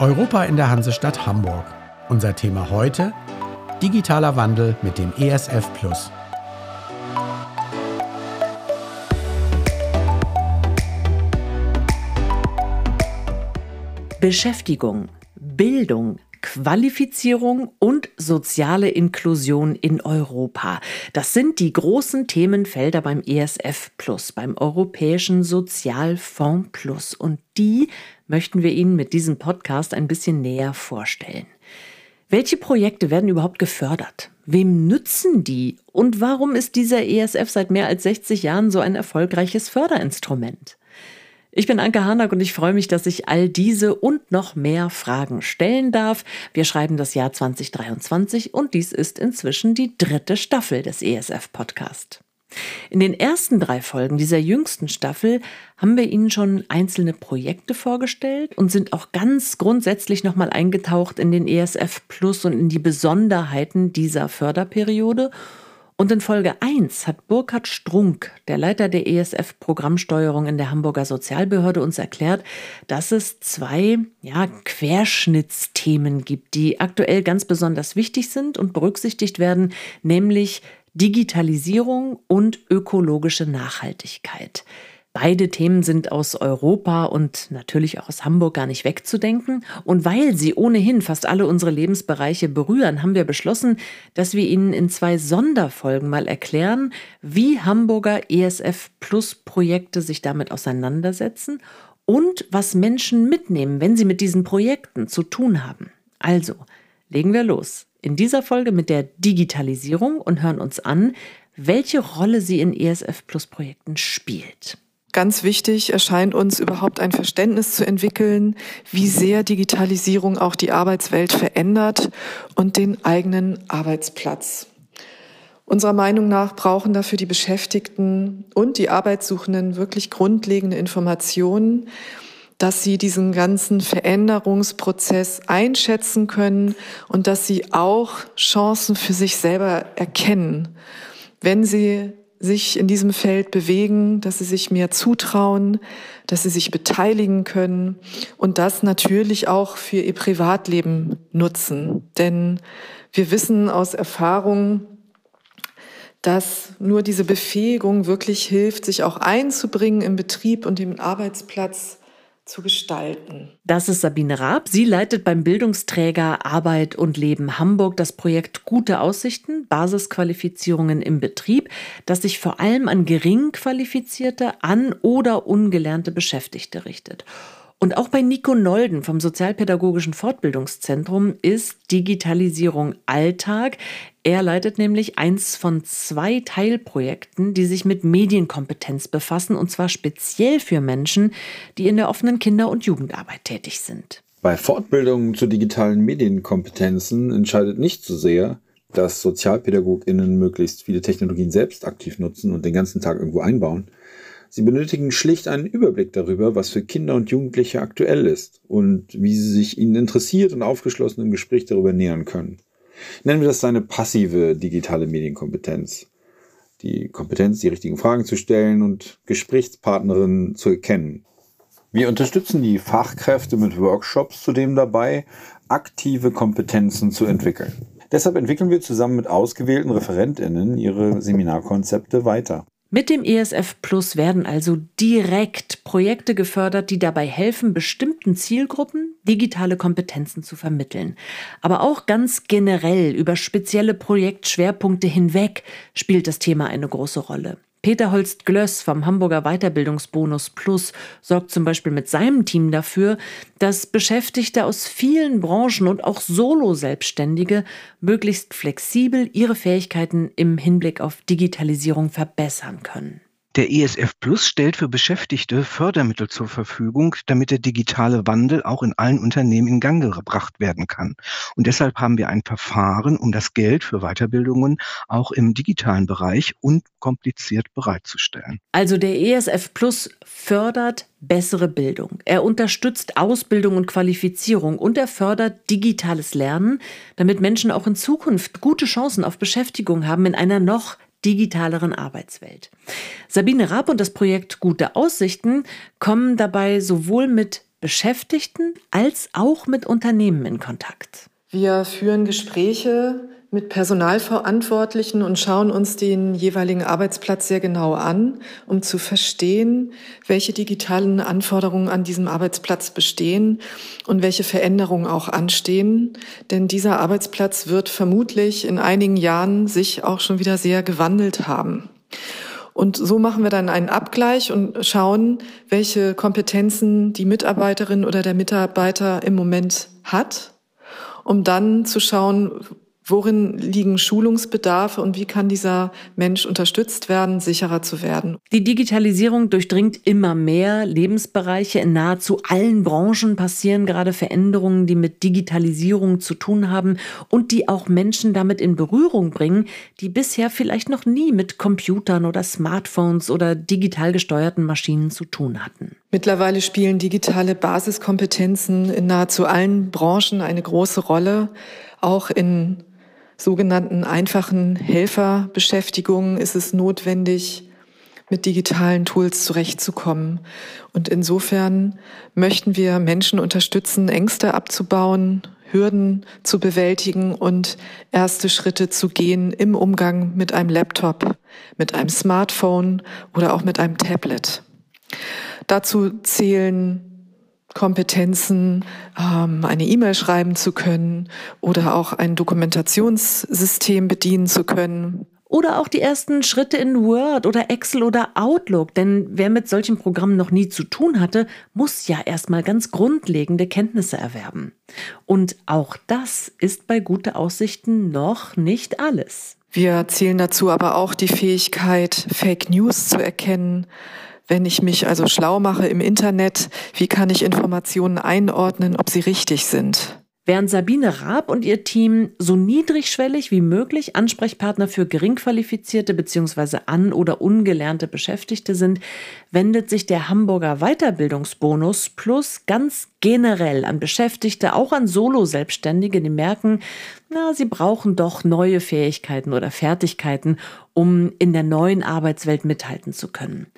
Europa in der Hansestadt Hamburg. Unser Thema heute: digitaler Wandel mit dem ESF Plus. Beschäftigung, Bildung, Qualifizierung und soziale Inklusion in Europa. Das sind die großen Themenfelder beim ESF Plus, beim Europäischen Sozialfonds Plus. Und die möchten wir Ihnen mit diesem Podcast ein bisschen näher vorstellen. Welche Projekte werden überhaupt gefördert? Wem nützen die? Und warum ist dieser ESF seit mehr als 60 Jahren so ein erfolgreiches Förderinstrument? Ich bin Anke Harnack und ich freue mich, dass ich all diese und noch mehr Fragen stellen darf. Wir schreiben das Jahr 2023 und dies ist inzwischen die dritte Staffel des ESF Podcast. In den ersten drei Folgen dieser jüngsten Staffel haben wir Ihnen schon einzelne Projekte vorgestellt und sind auch ganz grundsätzlich nochmal eingetaucht in den ESF Plus und in die Besonderheiten dieser Förderperiode und in Folge 1 hat Burkhard Strunk, der Leiter der ESF-Programmsteuerung in der Hamburger Sozialbehörde, uns erklärt, dass es zwei ja, Querschnittsthemen gibt, die aktuell ganz besonders wichtig sind und berücksichtigt werden, nämlich Digitalisierung und ökologische Nachhaltigkeit. Beide Themen sind aus Europa und natürlich auch aus Hamburg gar nicht wegzudenken. Und weil sie ohnehin fast alle unsere Lebensbereiche berühren, haben wir beschlossen, dass wir Ihnen in zwei Sonderfolgen mal erklären, wie Hamburger ESF Plus Projekte sich damit auseinandersetzen und was Menschen mitnehmen, wenn sie mit diesen Projekten zu tun haben. Also, legen wir los. In dieser Folge mit der Digitalisierung und hören uns an, welche Rolle sie in ESF Plus Projekten spielt. Ganz wichtig erscheint uns überhaupt ein Verständnis zu entwickeln, wie sehr Digitalisierung auch die Arbeitswelt verändert und den eigenen Arbeitsplatz. Unserer Meinung nach brauchen dafür die Beschäftigten und die Arbeitssuchenden wirklich grundlegende Informationen, dass sie diesen ganzen Veränderungsprozess einschätzen können und dass sie auch Chancen für sich selber erkennen, wenn sie sich in diesem Feld bewegen, dass sie sich mehr zutrauen, dass sie sich beteiligen können und das natürlich auch für ihr Privatleben nutzen. Denn wir wissen aus Erfahrung, dass nur diese Befähigung wirklich hilft, sich auch einzubringen im Betrieb und im Arbeitsplatz zu gestalten. Das ist Sabine Raab. Sie leitet beim Bildungsträger Arbeit und Leben Hamburg das Projekt Gute Aussichten, Basisqualifizierungen im Betrieb, das sich vor allem an gering qualifizierte, an oder ungelernte Beschäftigte richtet. Und auch bei Nico Nolden vom Sozialpädagogischen Fortbildungszentrum ist Digitalisierung Alltag. Er leitet nämlich eins von zwei Teilprojekten, die sich mit Medienkompetenz befassen, und zwar speziell für Menschen, die in der offenen Kinder- und Jugendarbeit tätig sind. Bei Fortbildungen zu digitalen Medienkompetenzen entscheidet nicht so sehr, dass SozialpädagogInnen möglichst viele Technologien selbst aktiv nutzen und den ganzen Tag irgendwo einbauen, Sie benötigen schlicht einen Überblick darüber, was für Kinder und Jugendliche aktuell ist und wie sie sich ihnen interessiert und aufgeschlossen im Gespräch darüber nähern können. Nennen wir das eine passive digitale Medienkompetenz. Die Kompetenz, die richtigen Fragen zu stellen und Gesprächspartnerinnen zu erkennen. Wir unterstützen die Fachkräfte mit Workshops zudem dabei, aktive Kompetenzen zu entwickeln. Deshalb entwickeln wir zusammen mit ausgewählten Referentinnen ihre Seminarkonzepte weiter. Mit dem ESF Plus werden also direkt Projekte gefördert, die dabei helfen, bestimmten Zielgruppen digitale Kompetenzen zu vermitteln. Aber auch ganz generell über spezielle Projektschwerpunkte hinweg spielt das Thema eine große Rolle. Peter Holst-Glöss vom Hamburger Weiterbildungsbonus Plus sorgt zum Beispiel mit seinem Team dafür, dass Beschäftigte aus vielen Branchen und auch Solo-Selbstständige möglichst flexibel ihre Fähigkeiten im Hinblick auf Digitalisierung verbessern können. Der ESF Plus stellt für Beschäftigte Fördermittel zur Verfügung, damit der digitale Wandel auch in allen Unternehmen in Gang gebracht werden kann. Und deshalb haben wir ein Verfahren, um das Geld für Weiterbildungen auch im digitalen Bereich unkompliziert bereitzustellen. Also der ESF Plus fördert bessere Bildung. Er unterstützt Ausbildung und Qualifizierung und er fördert digitales Lernen, damit Menschen auch in Zukunft gute Chancen auf Beschäftigung haben in einer noch digitaleren Arbeitswelt. Sabine Raab und das Projekt Gute Aussichten kommen dabei sowohl mit Beschäftigten als auch mit Unternehmen in Kontakt. Wir führen Gespräche mit Personalverantwortlichen und schauen uns den jeweiligen Arbeitsplatz sehr genau an, um zu verstehen, welche digitalen Anforderungen an diesem Arbeitsplatz bestehen und welche Veränderungen auch anstehen. Denn dieser Arbeitsplatz wird vermutlich in einigen Jahren sich auch schon wieder sehr gewandelt haben. Und so machen wir dann einen Abgleich und schauen, welche Kompetenzen die Mitarbeiterin oder der Mitarbeiter im Moment hat, um dann zu schauen, Worin liegen Schulungsbedarfe und wie kann dieser Mensch unterstützt werden, sicherer zu werden? Die Digitalisierung durchdringt immer mehr Lebensbereiche. In nahezu allen Branchen passieren gerade Veränderungen, die mit Digitalisierung zu tun haben und die auch Menschen damit in Berührung bringen, die bisher vielleicht noch nie mit Computern oder Smartphones oder digital gesteuerten Maschinen zu tun hatten. Mittlerweile spielen digitale Basiskompetenzen in nahezu allen Branchen eine große Rolle, auch in sogenannten einfachen Helferbeschäftigungen ist es notwendig, mit digitalen Tools zurechtzukommen. Und insofern möchten wir Menschen unterstützen, Ängste abzubauen, Hürden zu bewältigen und erste Schritte zu gehen im Umgang mit einem Laptop, mit einem Smartphone oder auch mit einem Tablet. Dazu zählen Kompetenzen, ähm, eine E-Mail schreiben zu können oder auch ein Dokumentationssystem bedienen zu können. Oder auch die ersten Schritte in Word oder Excel oder Outlook. Denn wer mit solchen Programmen noch nie zu tun hatte, muss ja erstmal ganz grundlegende Kenntnisse erwerben. Und auch das ist bei gute Aussichten noch nicht alles. Wir zählen dazu aber auch die Fähigkeit, Fake News zu erkennen, wenn ich mich also schlau mache im Internet, wie kann ich Informationen einordnen, ob sie richtig sind? Während Sabine Raab und ihr Team so niedrigschwellig wie möglich Ansprechpartner für geringqualifizierte bzw. an- oder ungelernte Beschäftigte sind, wendet sich der Hamburger Weiterbildungsbonus Plus ganz generell an Beschäftigte, auch an Solo-Selbstständige, die merken, na, sie brauchen doch neue Fähigkeiten oder Fertigkeiten, um in der neuen Arbeitswelt mithalten zu können.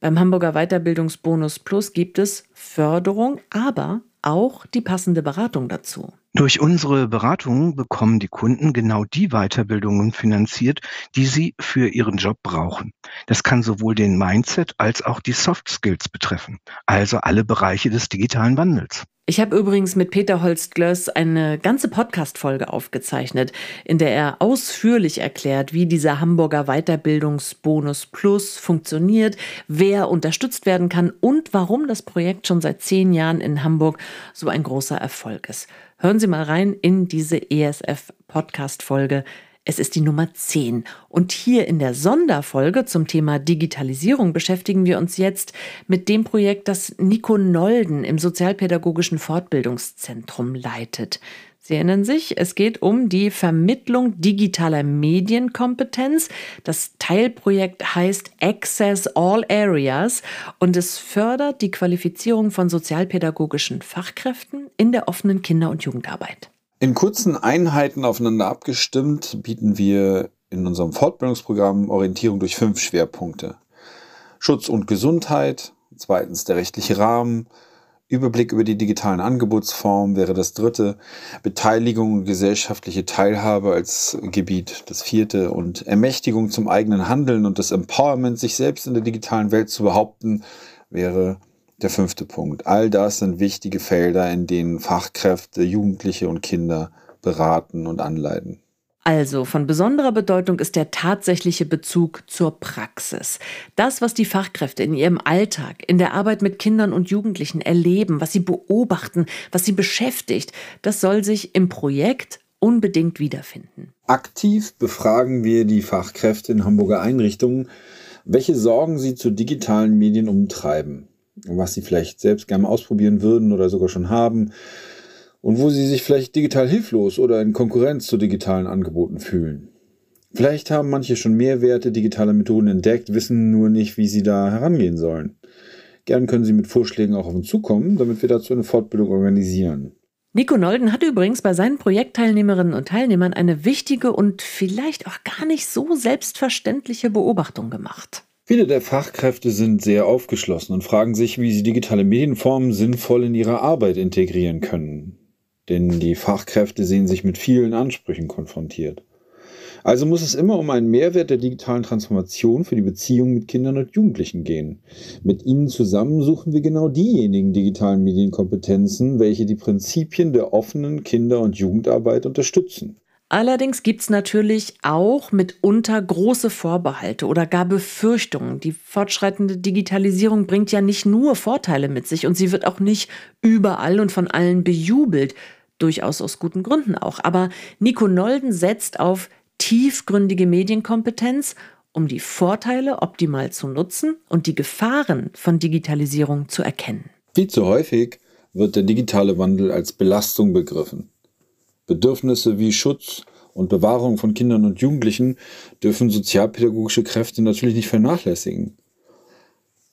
Beim Hamburger Weiterbildungsbonus Plus gibt es Förderung, aber auch die passende Beratung dazu. Durch unsere Beratung bekommen die Kunden genau die Weiterbildungen finanziert, die sie für ihren Job brauchen. Das kann sowohl den Mindset als auch die Soft Skills betreffen, also alle Bereiche des digitalen Wandels. Ich habe übrigens mit Peter Holst-Glöss eine ganze Podcast-Folge aufgezeichnet, in der er ausführlich erklärt, wie dieser Hamburger Weiterbildungsbonus Plus funktioniert, wer unterstützt werden kann und warum das Projekt schon seit zehn Jahren in Hamburg so ein großer Erfolg ist. Hören Sie mal rein in diese ESF-Podcast-Folge. Es ist die Nummer 10. Und hier in der Sonderfolge zum Thema Digitalisierung beschäftigen wir uns jetzt mit dem Projekt, das Nico Nolden im Sozialpädagogischen Fortbildungszentrum leitet. Sie erinnern sich, es geht um die Vermittlung digitaler Medienkompetenz. Das Teilprojekt heißt Access All Areas und es fördert die Qualifizierung von sozialpädagogischen Fachkräften in der offenen Kinder- und Jugendarbeit. In kurzen Einheiten aufeinander abgestimmt bieten wir in unserem Fortbildungsprogramm Orientierung durch fünf Schwerpunkte. Schutz und Gesundheit, zweitens der rechtliche Rahmen, Überblick über die digitalen Angebotsformen wäre das dritte, Beteiligung und gesellschaftliche Teilhabe als Gebiet das vierte und Ermächtigung zum eigenen Handeln und das Empowerment, sich selbst in der digitalen Welt zu behaupten, wäre der fünfte Punkt. All das sind wichtige Felder, in denen Fachkräfte, Jugendliche und Kinder beraten und anleiten. Also von besonderer Bedeutung ist der tatsächliche Bezug zur Praxis. Das, was die Fachkräfte in ihrem Alltag, in der Arbeit mit Kindern und Jugendlichen erleben, was sie beobachten, was sie beschäftigt, das soll sich im Projekt unbedingt wiederfinden. Aktiv befragen wir die Fachkräfte in Hamburger Einrichtungen, welche Sorgen sie zu digitalen Medien umtreiben was sie vielleicht selbst gerne ausprobieren würden oder sogar schon haben und wo sie sich vielleicht digital hilflos oder in Konkurrenz zu digitalen Angeboten fühlen. Vielleicht haben manche schon Mehrwerte digitaler Methoden entdeckt, wissen nur nicht, wie sie da herangehen sollen. Gern können Sie mit Vorschlägen auch auf uns zukommen, damit wir dazu eine Fortbildung organisieren. Nico Nolden hat übrigens bei seinen Projektteilnehmerinnen und Teilnehmern eine wichtige und vielleicht auch gar nicht so selbstverständliche Beobachtung gemacht. Viele der Fachkräfte sind sehr aufgeschlossen und fragen sich, wie sie digitale Medienformen sinnvoll in ihre Arbeit integrieren können. Denn die Fachkräfte sehen sich mit vielen Ansprüchen konfrontiert. Also muss es immer um einen Mehrwert der digitalen Transformation für die Beziehung mit Kindern und Jugendlichen gehen. Mit ihnen zusammen suchen wir genau diejenigen digitalen Medienkompetenzen, welche die Prinzipien der offenen Kinder- und Jugendarbeit unterstützen. Allerdings gibt es natürlich auch mitunter große Vorbehalte oder gar Befürchtungen. Die fortschreitende Digitalisierung bringt ja nicht nur Vorteile mit sich und sie wird auch nicht überall und von allen bejubelt. Durchaus aus guten Gründen auch. Aber Nico Nolden setzt auf tiefgründige Medienkompetenz, um die Vorteile optimal zu nutzen und die Gefahren von Digitalisierung zu erkennen. Viel zu häufig wird der digitale Wandel als Belastung begriffen. Bedürfnisse wie Schutz und Bewahrung von Kindern und Jugendlichen dürfen sozialpädagogische Kräfte natürlich nicht vernachlässigen.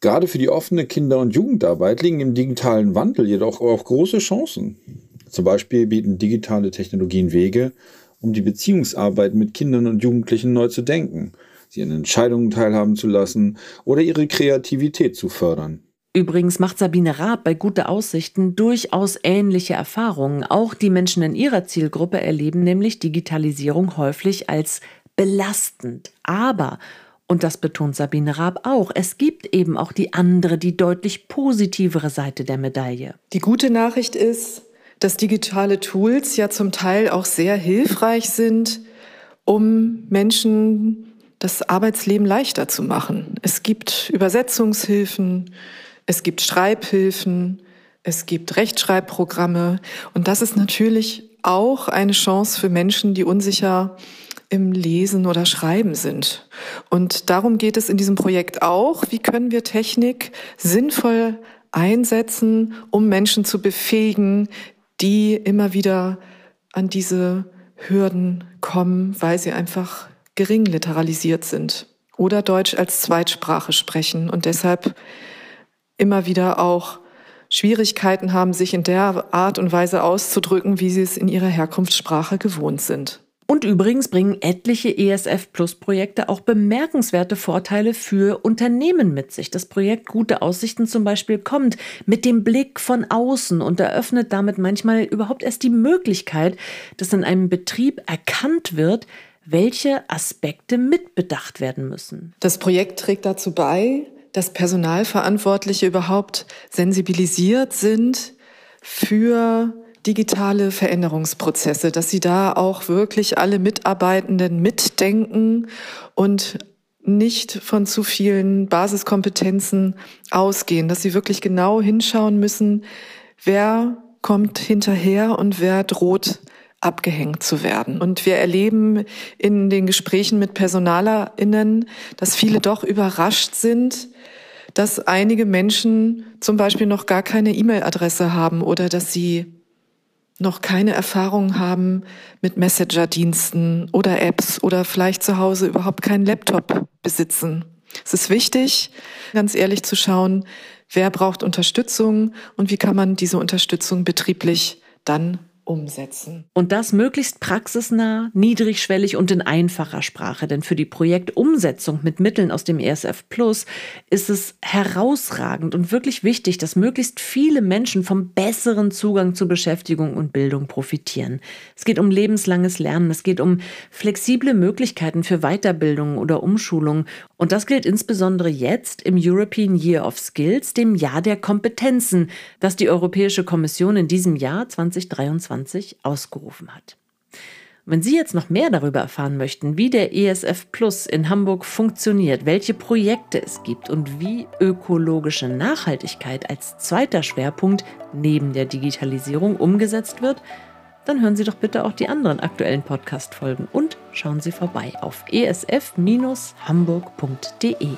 Gerade für die offene Kinder- und Jugendarbeit liegen im digitalen Wandel jedoch auch große Chancen. Zum Beispiel bieten digitale Technologien Wege, um die Beziehungsarbeit mit Kindern und Jugendlichen neu zu denken, sie an Entscheidungen teilhaben zu lassen oder ihre Kreativität zu fördern. Übrigens macht Sabine Raab bei Gute Aussichten durchaus ähnliche Erfahrungen. Auch die Menschen in ihrer Zielgruppe erleben nämlich Digitalisierung häufig als belastend. Aber, und das betont Sabine Raab auch, es gibt eben auch die andere, die deutlich positivere Seite der Medaille. Die gute Nachricht ist, dass digitale Tools ja zum Teil auch sehr hilfreich sind, um Menschen das Arbeitsleben leichter zu machen. Es gibt Übersetzungshilfen, es gibt Schreibhilfen, es gibt Rechtschreibprogramme und das ist natürlich auch eine Chance für Menschen, die unsicher im Lesen oder Schreiben sind. Und darum geht es in diesem Projekt auch. Wie können wir Technik sinnvoll einsetzen, um Menschen zu befähigen, die immer wieder an diese Hürden kommen, weil sie einfach gering literalisiert sind oder Deutsch als Zweitsprache sprechen und deshalb immer wieder auch Schwierigkeiten haben, sich in der Art und Weise auszudrücken, wie sie es in ihrer Herkunftssprache gewohnt sind. Und übrigens bringen etliche ESF Plus Projekte auch bemerkenswerte Vorteile für Unternehmen mit sich. Das Projekt Gute Aussichten zum Beispiel kommt mit dem Blick von außen und eröffnet damit manchmal überhaupt erst die Möglichkeit, dass in einem Betrieb erkannt wird, welche Aspekte mitbedacht werden müssen. Das Projekt trägt dazu bei, dass Personalverantwortliche überhaupt sensibilisiert sind für digitale Veränderungsprozesse, dass sie da auch wirklich alle Mitarbeitenden mitdenken und nicht von zu vielen Basiskompetenzen ausgehen, dass sie wirklich genau hinschauen müssen, wer kommt hinterher und wer droht abgehängt zu werden. Und wir erleben in den Gesprächen mit PersonalerInnen, dass viele doch überrascht sind, dass einige Menschen zum Beispiel noch gar keine E-Mail-Adresse haben oder dass sie noch keine Erfahrung haben mit Messenger-Diensten oder Apps oder vielleicht zu Hause überhaupt keinen Laptop besitzen. Es ist wichtig, ganz ehrlich zu schauen, wer braucht Unterstützung und wie kann man diese Unterstützung betrieblich dann umsetzen. Und das möglichst praxisnah, niedrigschwellig und in einfacher Sprache. Denn für die Projektumsetzung mit Mitteln aus dem ESF Plus ist es herausragend und wirklich wichtig, dass möglichst viele Menschen vom besseren Zugang zu Beschäftigung und Bildung profitieren. Es geht um lebenslanges Lernen, es geht um flexible Möglichkeiten für Weiterbildung oder Umschulung. Und das gilt insbesondere jetzt im European Year of Skills, dem Jahr der Kompetenzen, das die Europäische Kommission in diesem Jahr 2023 2020 ausgerufen hat. Wenn Sie jetzt noch mehr darüber erfahren möchten, wie der ESF Plus in Hamburg funktioniert, welche Projekte es gibt und wie ökologische Nachhaltigkeit als zweiter Schwerpunkt neben der Digitalisierung umgesetzt wird, dann hören Sie doch bitte auch die anderen aktuellen Podcast-Folgen und schauen Sie vorbei auf esf-hamburg.de.